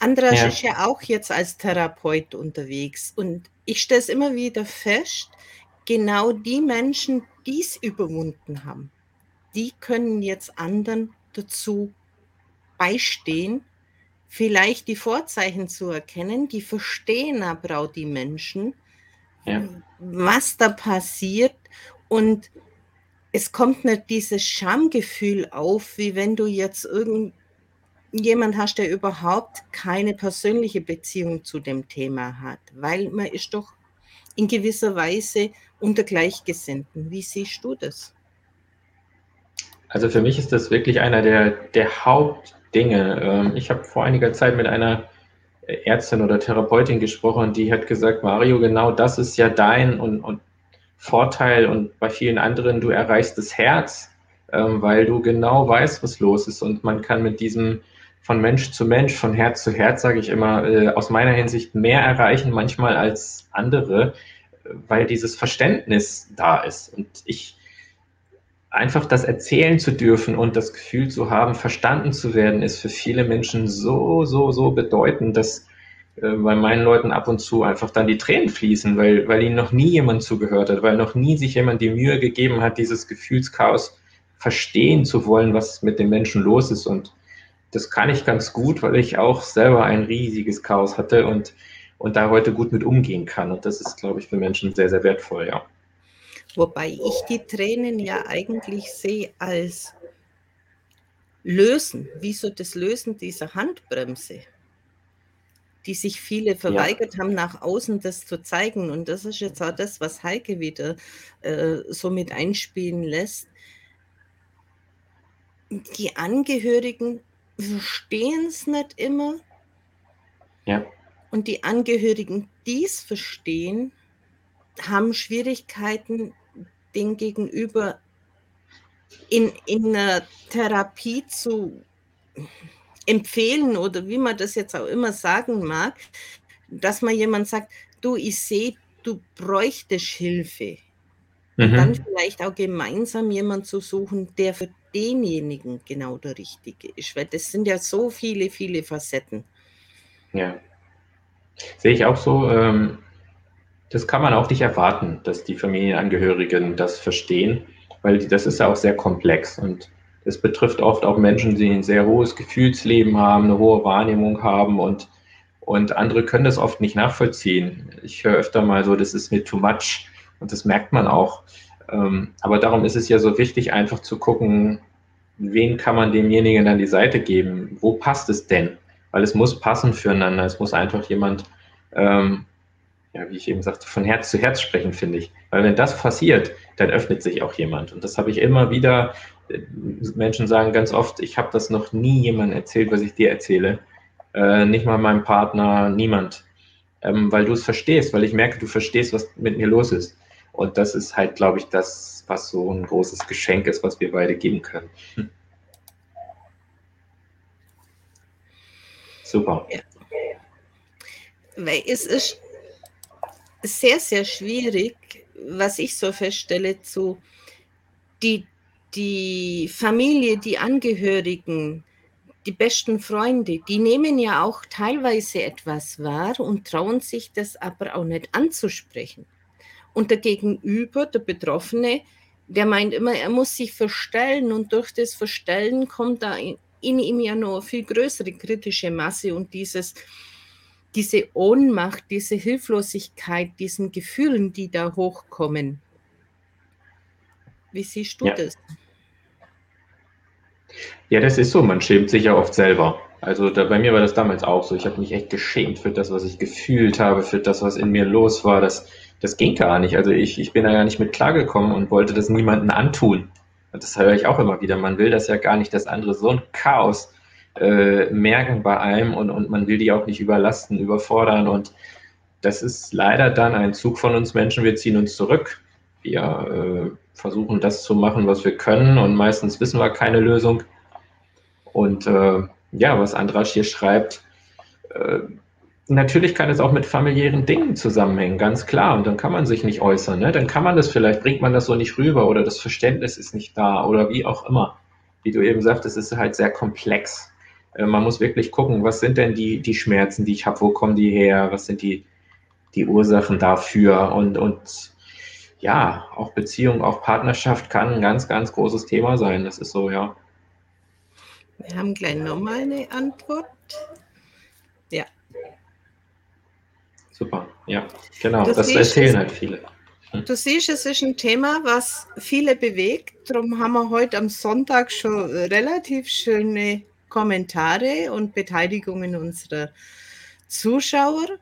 Andras ja. ist ja auch jetzt als Therapeut unterwegs und ich stelle es immer wieder fest, genau die Menschen, die es überwunden haben, die können jetzt anderen dazu beistehen, vielleicht die Vorzeichen zu erkennen, die verstehen aber auch die Menschen, ja. was da passiert und es kommt nicht dieses Schamgefühl auf, wie wenn du jetzt irgendjemand hast, der überhaupt keine persönliche Beziehung zu dem Thema hat, weil man ist doch in gewisser Weise unter Gleichgesinnten. Wie siehst du das? Also für mich ist das wirklich einer der, der Hauptdinge. Ähm, ich habe vor einiger Zeit mit einer Ärztin oder Therapeutin gesprochen, die hat gesagt, Mario, genau das ist ja dein und, und Vorteil und bei vielen anderen, du erreichst das Herz, ähm, weil du genau weißt, was los ist und man kann mit diesem von Mensch zu Mensch, von Herz zu Herz, sage ich immer, äh, aus meiner Hinsicht mehr erreichen manchmal als andere, weil dieses Verständnis da ist und ich einfach das erzählen zu dürfen und das Gefühl zu haben, verstanden zu werden, ist für viele Menschen so, so, so bedeutend, dass äh, bei meinen Leuten ab und zu einfach dann die Tränen fließen, weil, weil ihnen noch nie jemand zugehört hat, weil noch nie sich jemand die Mühe gegeben hat, dieses Gefühlschaos verstehen zu wollen, was mit den Menschen los ist. Und das kann ich ganz gut, weil ich auch selber ein riesiges Chaos hatte und, und da heute gut mit umgehen kann. Und das ist, glaube ich, für Menschen sehr, sehr wertvoll, ja. Wobei ich die Tränen ja eigentlich sehe als Lösen, wie so das Lösen dieser Handbremse die sich viele verweigert ja. haben, nach außen das zu zeigen. Und das ist jetzt auch das, was Heike wieder äh, so mit einspielen lässt. Die Angehörigen verstehen es nicht immer. Ja. Und die Angehörigen, die es verstehen, haben Schwierigkeiten, den Gegenüber in, in einer Therapie zu empfehlen oder wie man das jetzt auch immer sagen mag, dass man jemand sagt, du, ich sehe, du bräuchtest Hilfe. Mhm. Dann vielleicht auch gemeinsam jemanden zu suchen, der für denjenigen genau der Richtige ist, weil das sind ja so viele, viele Facetten. Ja, sehe ich auch so. Ähm, das kann man auch nicht erwarten, dass die Familienangehörigen das verstehen, weil das ist ja auch sehr komplex und es betrifft oft auch Menschen, die ein sehr hohes Gefühlsleben haben, eine hohe Wahrnehmung haben und, und andere können das oft nicht nachvollziehen. Ich höre öfter mal so, das ist mir too much und das merkt man auch. Ähm, aber darum ist es ja so wichtig, einfach zu gucken, wen kann man demjenigen an die Seite geben? Wo passt es denn? Weil es muss passen füreinander. Es muss einfach jemand, ähm, ja, wie ich eben sagte, von Herz zu Herz sprechen, finde ich. Weil wenn das passiert, dann öffnet sich auch jemand. Und das habe ich immer wieder Menschen sagen ganz oft, ich habe das noch nie jemandem erzählt, was ich dir erzähle. Äh, nicht mal meinem Partner, niemand. Ähm, weil du es verstehst, weil ich merke, du verstehst, was mit mir los ist. Und das ist halt, glaube ich, das, was so ein großes Geschenk ist, was wir beide geben können. Hm. Super. Ja. Weil es ist sehr, sehr schwierig, was ich so feststelle, zu die, die Familie, die Angehörigen, die besten Freunde, die nehmen ja auch teilweise etwas wahr und trauen sich das aber auch nicht anzusprechen. Und der Gegenüber, der Betroffene, der meint immer, er muss sich verstellen und durch das Verstellen kommt da in, in ihm ja noch eine viel größere kritische Masse und dieses, diese Ohnmacht, diese Hilflosigkeit, diesen Gefühlen, die da hochkommen. Wie siehst du ja. das? Ja, das ist so. Man schämt sich ja oft selber. Also da, bei mir war das damals auch so. Ich habe mich echt geschämt für das, was ich gefühlt habe, für das, was in mir los war. Das, das ging gar nicht. Also ich, ich bin da ja nicht mit klargekommen und wollte das niemandem antun. Und das höre ich auch immer wieder. Man will das ja gar nicht, dass andere so ein Chaos äh, merken bei einem und, und man will die auch nicht überlasten, überfordern. Und das ist leider dann ein Zug von uns Menschen. Wir ziehen uns zurück. Wir äh, versuchen das zu machen, was wir können und meistens wissen wir keine Lösung. Und äh, ja, was Andras hier schreibt, äh, natürlich kann es auch mit familiären Dingen zusammenhängen, ganz klar. Und dann kann man sich nicht äußern. Ne? Dann kann man das vielleicht, bringt man das so nicht rüber oder das Verständnis ist nicht da oder wie auch immer. Wie du eben sagtest, ist halt sehr komplex. Äh, man muss wirklich gucken, was sind denn die, die Schmerzen, die ich habe, wo kommen die her, was sind die, die Ursachen dafür und, und ja, auch Beziehung, auch Partnerschaft kann ein ganz, ganz großes Thema sein. Das ist so, ja. Wir haben gleich nochmal eine Antwort. Ja. Super, ja, genau. Du das erzählen halt viele. Hm. Du siehst, es ist ein Thema, was viele bewegt. Darum haben wir heute am Sonntag schon relativ schöne Kommentare und Beteiligungen unserer Zuschauer.